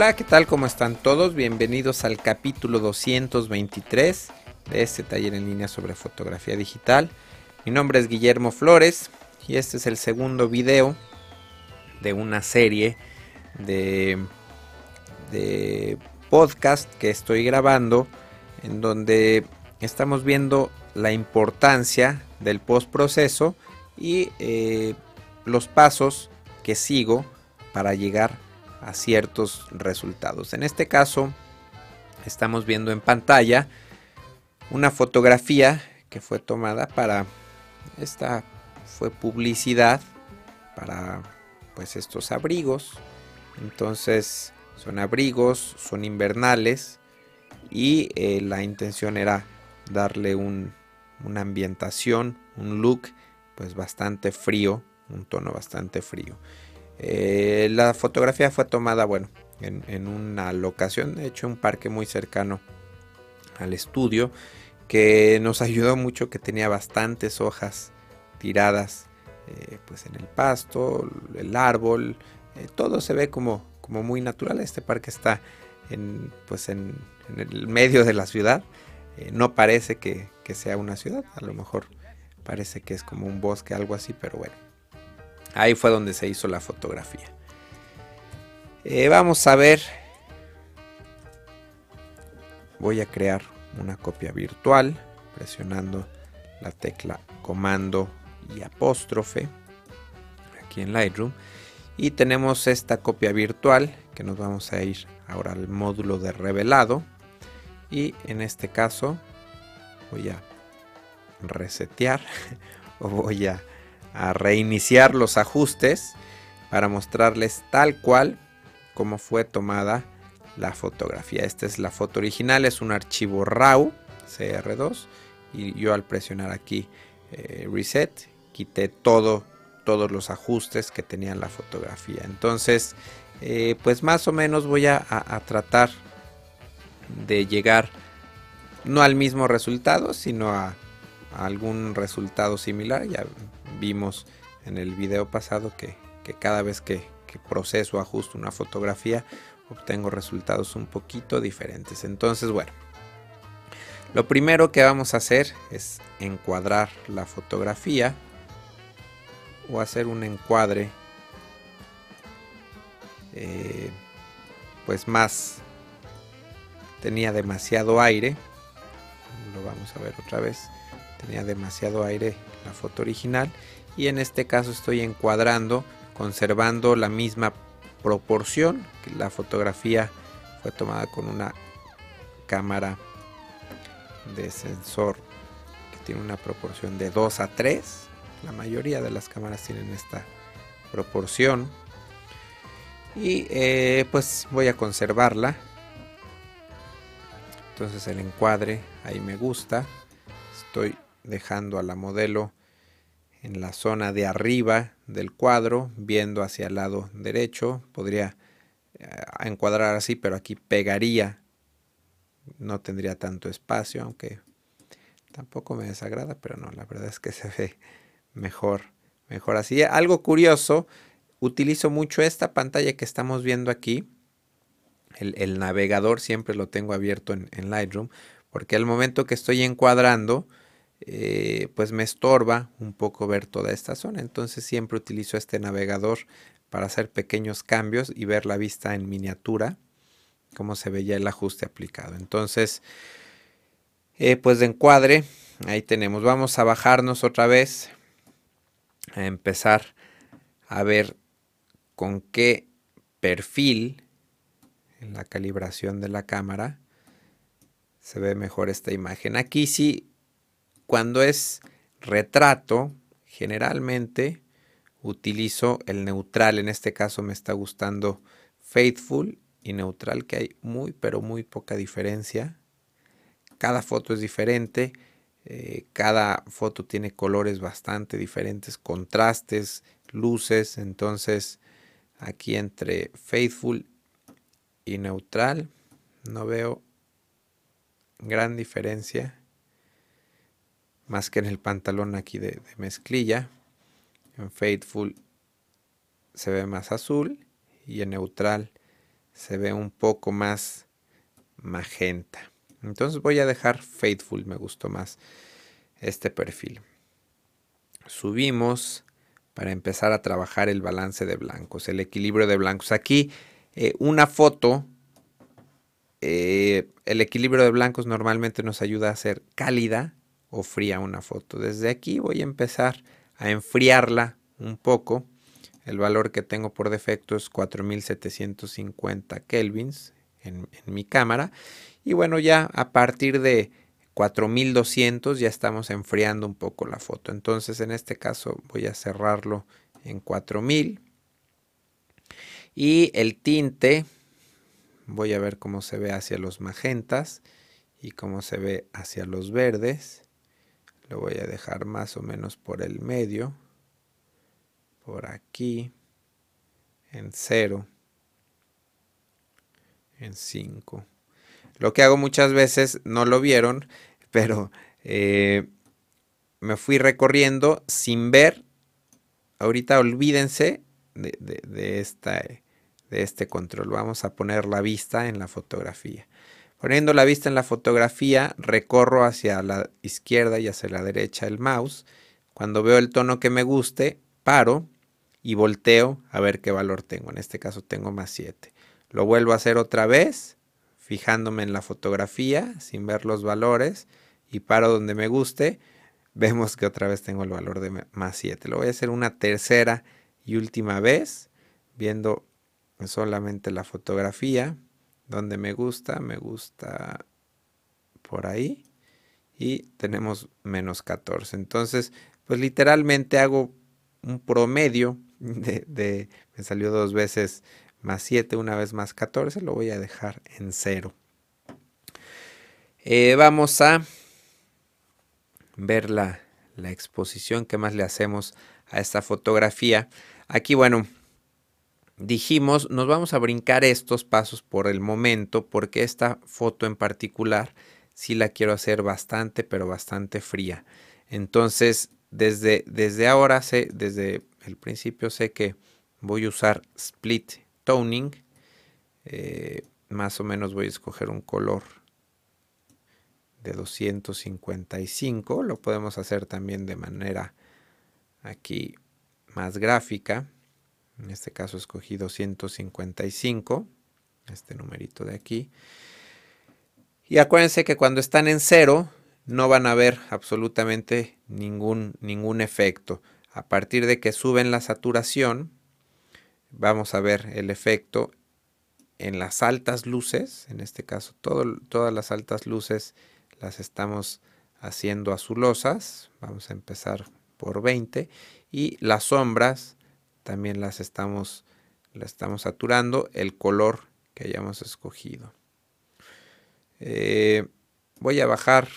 Hola, ¿qué tal? ¿Cómo están todos? Bienvenidos al capítulo 223 de este taller en línea sobre fotografía digital. Mi nombre es Guillermo Flores y este es el segundo video de una serie de, podcast que estoy grabando en donde estamos viendo la importancia del postproceso y eh, los pasos que sigo para llegar a ciertos resultados. En este caso, estamos viendo en pantalla una fotografía que fue tomada para esta fue publicidad para pues estos abrigos. Entonces, son abrigos, son invernales y eh, la intención era darle un, una ambientación, un look pues bastante frío, un tono bastante frío. Eh, la fotografía fue tomada, bueno, en, una locación, de hecho un parque muy cercano al estudio, que nos ayudó mucho, que tenía bastantes hojas tiradas eh, pues en el pasto, el árbol, todo se ve como, como muy natural. Este parque está en, pues en, el medio de la ciudad. Eh, no parece que, sea una ciudad, a lo mejor parece que es como un bosque, algo así, pero bueno. Ahí fue donde se hizo la fotografía. Eh, vamos a ver. Voy a crear una copia virtual presionando la tecla comando y apóstrofe aquí en Lightroom. Y tenemos esta copia virtual que nos vamos a ir ahora al módulo de revelado. Y en este caso voy a resetear o voy a, reiniciar los ajustes para mostrarles tal cual como fue tomada la fotografía. Esta es la foto original, es un archivo RAW CR2 y yo al presionar aquí eh, reset quité todo todos los ajustes que tenía la fotografía. Entonces, eh, pues más o menos voy a, tratar de llegar no al mismo resultado, sino a, algún resultado similar. Ya vimos en el video pasado que, cada vez que, que proceso ajusto una fotografía, obtengo resultados un poquito diferentes. Entonces, bueno, lo primero que vamos a hacer es encuadrar la fotografía o hacer un encuadre eh, pues más tenía demasiado aire lo vamos a ver otra vez tenía demasiado aire la foto original y en este caso estoy encuadrando conservando la misma proporción que la fotografía fue tomada con una cámara de sensor que tiene una proporción de 2 a 3 la mayoría de las cámaras tienen esta proporción. Y eh, pues voy a conservarla. Entonces el encuadre ahí me gusta. Estoy dejando a la modelo en la zona de arriba del cuadro, viendo hacia el lado derecho. Podría eh, encuadrar así, pero aquí pegaría. No tendría tanto espacio, aunque tampoco me desagrada, pero no, la verdad es que se ve mejor, mejor así. Algo curioso, utilizo mucho esta pantalla que estamos viendo aquí. El, navegador siempre lo tengo abierto en, Lightroom, porque al momento que estoy encuadrando, eh, pues me estorba un poco ver toda esta zona. Entonces siempre utilizo este navegador para hacer pequeños cambios y ver la vista en miniatura, cómo se veía el ajuste aplicado. Entonces, eh, pues de encuadre, ahí tenemos. Vamos a bajarnos otra vez a empezar a ver con qué perfil en la calibración de la cámara se ve mejor esta imagen. Aquí sí, cuando es retrato, generalmente utilizo el neutral. En este caso me está gustando Faithful y neutral, que hay muy, pero muy poca diferencia. Cada foto es diferente eh, cada foto tiene colores bastante diferentes, contrastes, luces. Entonces aquí entre faithful y neutral no veo gran diferencia. Más que en el pantalón aquí de, mezclilla. En faithful se ve más azul y en neutral se ve un poco más magenta. Entonces voy a dejar Faithful, me gustó más este perfil. Subimos para empezar a trabajar el balance de blancos, el equilibrio de blancos. Aquí eh, una foto, eh, el equilibrio de blancos normalmente nos ayuda a hacer cálida o fría una foto. Desde aquí voy a empezar a enfriarla un poco. El valor que tengo por defecto es 4750 kelvins en, en mi cámara. Y bueno, ya a partir de 4200 ya estamos enfriando un poco la foto. Entonces en este caso voy a cerrarlo en 4000. Y el tinte, voy a ver cómo se ve hacia los magentas y cómo se ve hacia los verdes. Lo voy a dejar más o menos por el medio. Por aquí. En 0. En 5. Lo que hago muchas veces, no lo vieron, pero eh, me fui recorriendo sin ver. Ahorita olvídense de, esta, de este control. Vamos a poner la vista en la fotografía. Poniendo la vista en la fotografía, recorro hacia la izquierda y hacia la derecha el mouse. Cuando veo el tono que me guste, paro y volteo a ver qué valor tengo. En este caso tengo más 7. Lo vuelvo a hacer otra vez fijándome en la fotografía sin ver los valores y paro donde me guste, vemos que otra vez tengo el valor de más 7. Lo voy a hacer una tercera y última vez, viendo solamente la fotografía, donde me gusta, me gusta por ahí y tenemos menos 14. Entonces, pues literalmente hago un promedio de, me salió dos veces más 7, una vez más 14, lo voy a dejar en 0. Eh, vamos a ver la, la exposición que más le hacemos a esta fotografía. Aquí, bueno, dijimos, nos vamos a brincar estos pasos por el momento, porque esta foto en particular sí la quiero hacer bastante, pero bastante fría. Entonces, desde, desde ahora sé, desde el principio sé que voy a usar split toning. Eh, más o menos voy a escoger un color de 255. Lo podemos hacer también de manera aquí más gráfica. En este caso escogí 255. Este numerito de aquí. Y acuérdense que cuando están en cero no van a ver absolutamente ningún, ningún efecto. A partir de que suben la saturación, vamos a ver el efecto en las altas luces, en este caso todas las altas luces las estamos haciendo azulosas, vamos a empezar por 20 y las sombras también las estamos, las estamos saturando el color que hayamos escogido. Eh, voy a bajar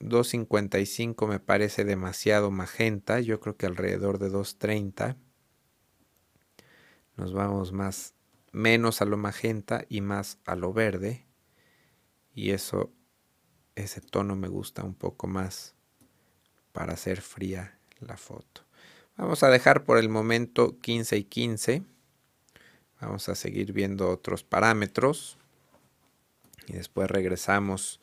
2.55 me parece demasiado magenta, yo creo que alrededor de 2.30 nos vamos más menos a lo magenta y más a lo verde y eso ese tono me gusta un poco más para hacer fría la foto vamos a dejar por el momento 15 y 15 vamos a seguir viendo otros parámetros y después regresamos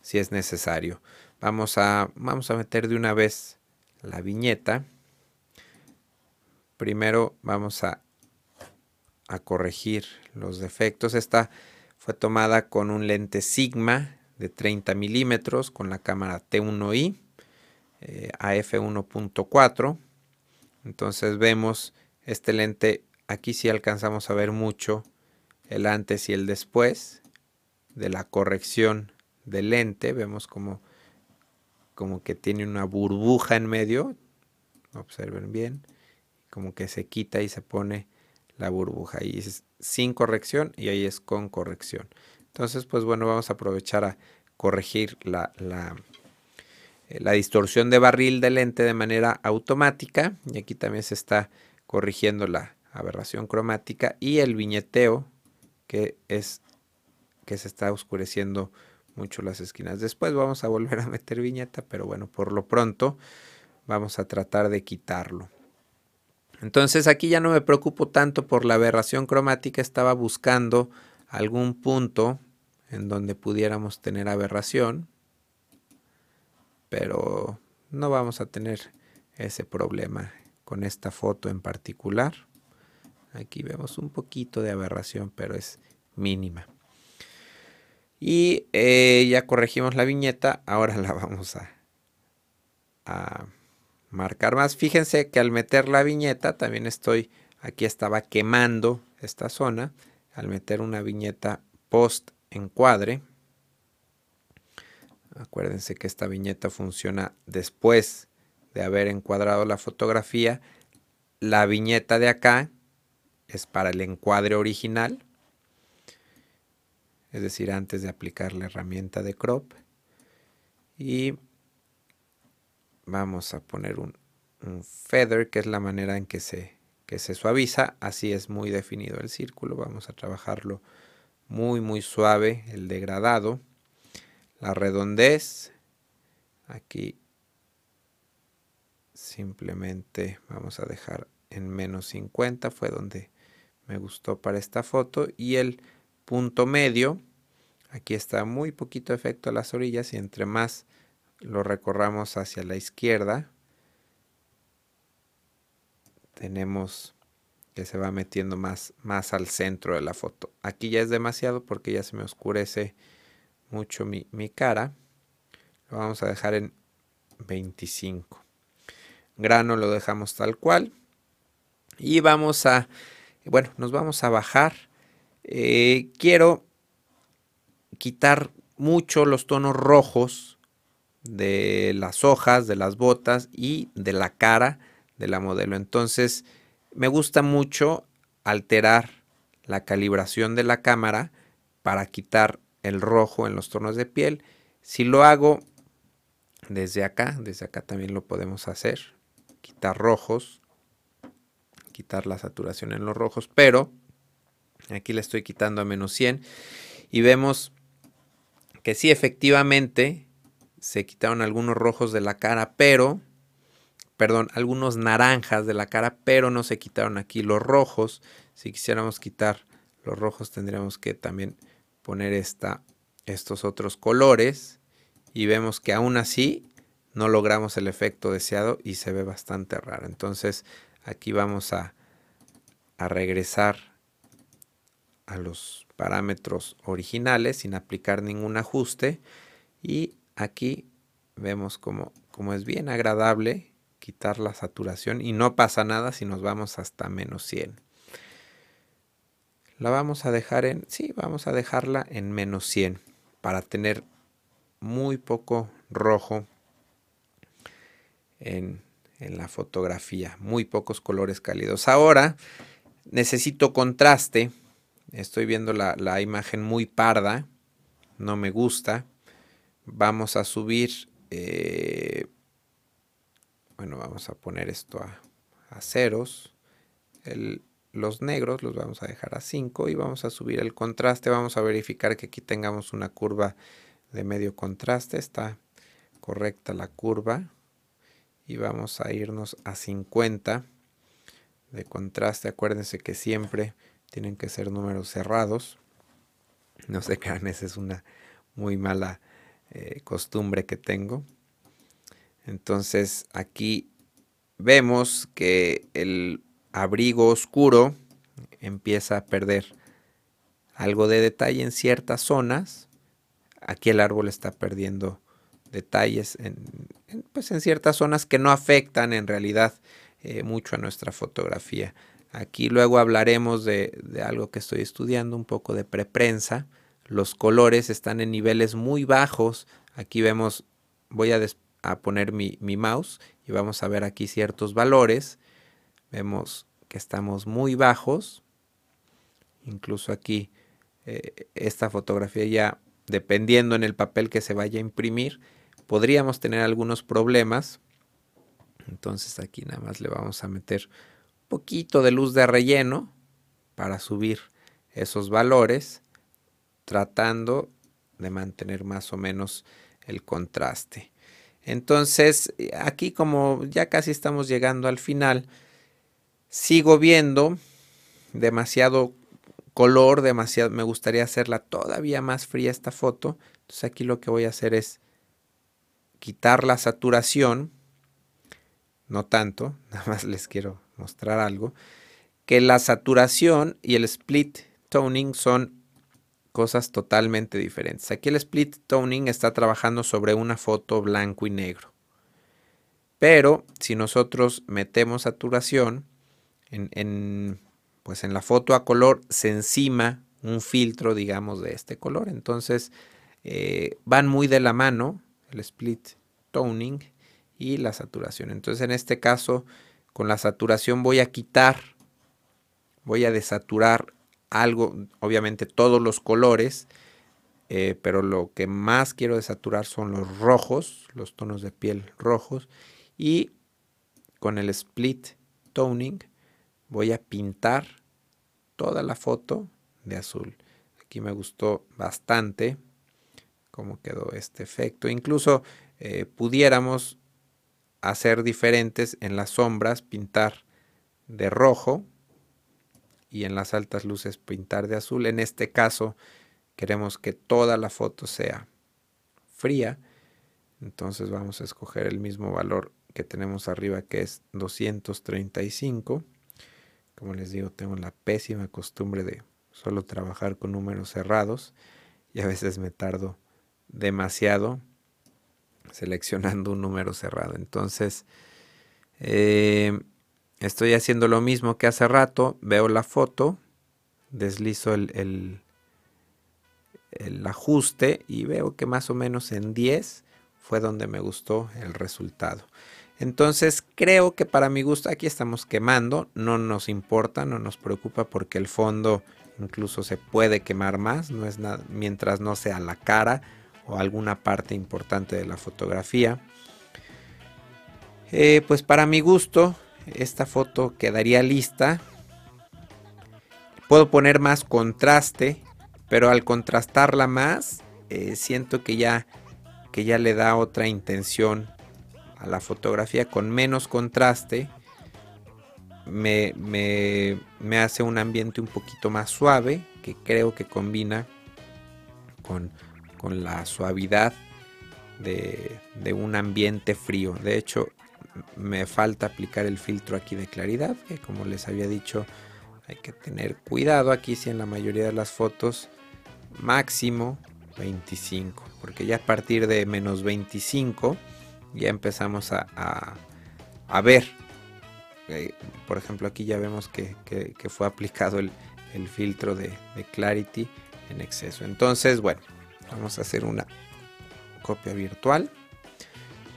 si es necesario vamos a vamos a meter de una vez la viñeta primero vamos a a corregir los defectos. Esta fue tomada con un lente Sigma de 30 milímetros con la cámara T1i eh, AF 1.4. Entonces vemos este lente, aquí sí alcanzamos a ver mucho el antes y el después de la corrección del lente. Vemos como, como que tiene una burbuja en medio. Observen bien. Como que se quita y se pone la burbuja. Ahí es sin corrección y ahí es con corrección. Entonces, pues bueno, vamos a aprovechar a corregir la, la, la distorsión de barril del lente de manera automática. Y aquí también se está corrigiendo la aberración cromática y el viñeteo que es que se está oscureciendo mucho las esquinas. Después vamos a volver a meter viñeta, pero bueno, por lo pronto vamos a tratar de quitarlo. Entonces aquí ya no me preocupo tanto por la aberración cromática, estaba buscando algún punto en donde pudiéramos tener aberración, pero no vamos a tener ese problema con esta foto en particular. Aquí vemos un poquito de aberración, pero es mínima. Y eh, ya corregimos la viñeta, ahora la vamos a, a marcar más. Fíjense que al meter la viñeta también estoy, aquí estaba quemando esta zona. Al meter una viñeta post encuadre, acuérdense que esta viñeta funciona después de haber encuadrado la fotografía. La viñeta de acá es para el encuadre original, es decir, antes de aplicar la herramienta de crop. Y vamos a poner un, feather, que es la manera en que se, que se suaviza. Así es muy definido el círculo. Vamos a trabajarlo muy, muy suave, el degradado. La redondez, aquí simplemente vamos a dejar en menos 50, fue donde me gustó para esta foto. Y el punto medio, aquí está muy poquito efecto a las orillas y entre más lo recorramos hacia la izquierda, tenemos que se va metiendo más, más al centro de la foto. Aquí ya es demasiado porque ya se me oscurece mucho mi, cara. Lo vamos a dejar en 25. Grano lo dejamos tal cual. Y vamos a, bueno, nos vamos a bajar. Eh, quiero quitar mucho los tonos rojos de las hojas, de las botas y de la cara de la modelo. Entonces, me gusta mucho alterar la calibración de la cámara para quitar el rojo en los tonos de piel. Si lo hago desde acá, desde acá también lo podemos hacer. Quitar rojos, quitar la saturación en los rojos, pero aquí le estoy quitando a menos 100 y vemos que sí efectivamente se quitaron algunos rojos de la cara, pero, perdón, algunos naranjas de la cara, pero no se quitaron aquí los rojos. Si quisiéramos quitar los rojos tendríamos que también poner estos otros colores y vemos que aún así no logramos el efecto deseado y se ve bastante raro. Entonces aquí vamos a, a regresar a los parámetros originales sin aplicar ningún ajuste y aquí vemos como, como es bien agradable quitar la saturación y no pasa nada si nos vamos hasta menos 100. La vamos a dejar en, sí, vamos a dejarla en menos 100 para tener muy poco rojo en, en la fotografía, muy pocos colores cálidos. Ahora necesito contraste, estoy viendo la, la imagen muy parda, no me gusta. Vamos a subir, eh, bueno, vamos a poner esto a, ceros, los negros los vamos a dejar a 5 y vamos a subir el contraste, vamos a verificar que aquí tengamos una curva de medio contraste, está correcta la curva. Y vamos a irnos a 50 de contraste, acuérdense que siempre tienen que ser números cerrados, no se crean, esa es una muy mala eh, costumbre que tengo. Entonces aquí vemos que el abrigo oscuro empieza a perder algo de detalle en ciertas zonas. Aquí el árbol está perdiendo detalles en, pues en ciertas zonas que no afectan en realidad eh, mucho a nuestra fotografía. Aquí luego hablaremos de, de, algo que estoy estudiando, un poco de preprensa, los colores están en niveles muy bajos. Aquí vemos, voy a, poner mi, mouse y vamos a ver aquí ciertos valores. Vemos que estamos muy bajos. Incluso aquí eh, esta fotografía ya, dependiendo en el papel que se vaya a imprimir, podríamos tener algunos problemas. Entonces aquí nada más le vamos a meter un poquito de luz de relleno para subir esos valores tratando de mantener más o menos el contraste. Entonces, aquí como ya casi estamos llegando al final, sigo viendo demasiado color demasiado, me gustaría hacerla todavía más fría esta foto. Entonces aquí lo que voy a hacer es quitar la saturación, no tanto, nada más les quiero mostrar algo, que la saturación y el split toning son cosas totalmente diferentes. Aquí el split toning está trabajando sobre una foto blanco y negro. Pero si nosotros metemos saturación, en, pues en la foto a color se encima un filtro, digamos, de este color. Entonces eh, van muy de la mano el split toning y la saturación. Entonces en este caso con la saturación voy a quitar, voy a desaturar algo, obviamente todos los colores, eh, pero lo que más quiero desaturar son los rojos, los tonos de piel rojos y con el split toning voy a pintar toda la foto de azul. Aquí me gustó bastante cómo quedó este efecto. Incluso eh, pudiéramos hacer diferentes en las sombras, pintar de rojo y en las altas luces pintar de azul. En este caso queremos que toda la foto sea fría. Entonces vamos a escoger el mismo valor que tenemos arriba que es 235. Como les digo, tengo la pésima costumbre de solo trabajar con números cerrados y a veces me tardo demasiado seleccionando un número cerrado. Entonces, eh, estoy haciendo lo mismo que hace rato. Veo la foto, deslizo el, el, el ajuste y veo que más o menos en 10 fue donde me gustó el resultado. Entonces creo que para mi gusto aquí estamos quemando, no nos importa, no nos preocupa porque el fondo incluso se puede quemar más, no es mientras no sea la cara o alguna parte importante de la fotografía. Eh, pues para mi gusto esta foto quedaría lista. Puedo poner más contraste, pero al contrastarla más eh, siento que ya, que ya le da otra intención a la fotografía con menos contraste me, me, hace un ambiente un poquito más suave que creo que combina con, con la suavidad de, de, un ambiente frío. De hecho, me falta aplicar el filtro aquí de claridad, que como les había dicho, hay que tener cuidado aquí si en la mayoría de las fotos máximo 25, porque ya a partir de menos 25 ya empezamos a, ver. Eh, por ejemplo, aquí ya vemos que, fue aplicado el, filtro de, Clarity en exceso. Entonces, bueno, vamos a hacer una copia virtual.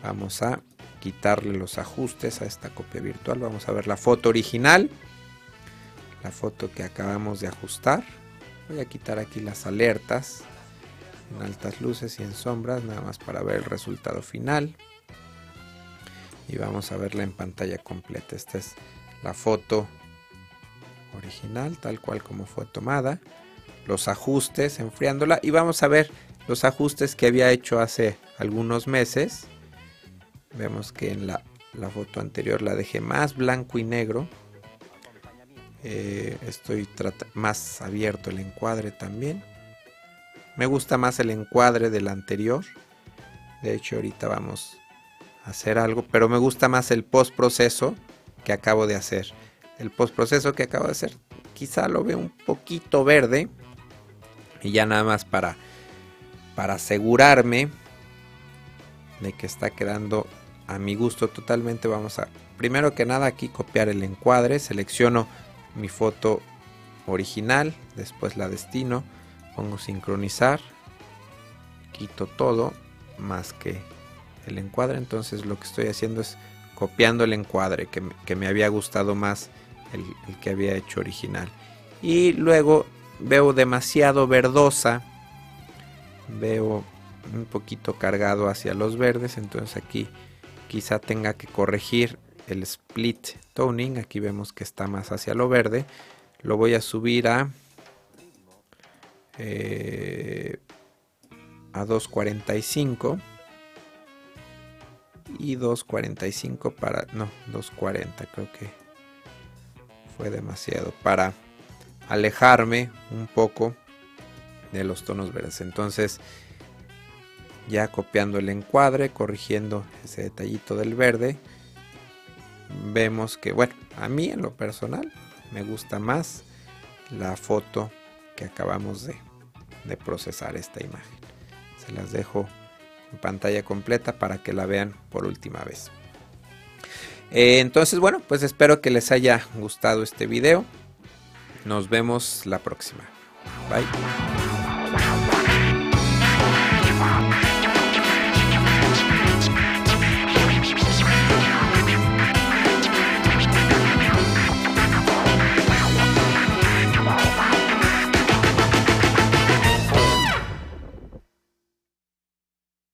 Vamos a quitarle los ajustes a esta copia virtual. Vamos a ver la foto original. La foto que acabamos de ajustar. Voy a quitar aquí las alertas en altas luces y en sombras, nada más para ver el resultado final y vamos a verla en pantalla completa. Esta es la foto original, tal cual como fue tomada. Los ajustes, enfriándola. Y vamos a ver los ajustes que había hecho hace algunos meses. Vemos que en la, foto anterior la dejé más blanco y negro. Eh, estoy más abierto el encuadre también. Me gusta más el encuadre del anterior. De hecho, ahorita vamos hacer algo, pero me gusta más el post proceso que acabo de hacer. El post proceso que acabo de hacer quizá lo veo un poquito verde y ya nada más para para asegurarme de que está quedando a mi gusto totalmente vamos a primero que nada aquí copiar el encuadre selecciono mi foto original después la destino pongo sincronizar quito todo más que el encuadre. Entonces lo que estoy haciendo es copiando el encuadre que, me había gustado más el, que había hecho original. Y luego veo demasiado verdosa. Veo un poquito cargado hacia los verdes. Entonces aquí quizá tenga que corregir el split toning. Aquí vemos que está más hacia lo verde. Lo voy a subir a... Eh, a 245 y 2.45 para, no, 2.40 creo que fue demasiado para alejarme un poco de los tonos verdes. Entonces, ya copiando el encuadre, corrigiendo ese detallito del verde, vemos que, bueno, a mí en lo personal me gusta más la foto que acabamos de, procesar esta imagen. Se las dejo pantalla completa para que la vean por última vez. Eh, entonces, bueno, pues espero que les haya gustado este video. Nos vemos la próxima. Bye.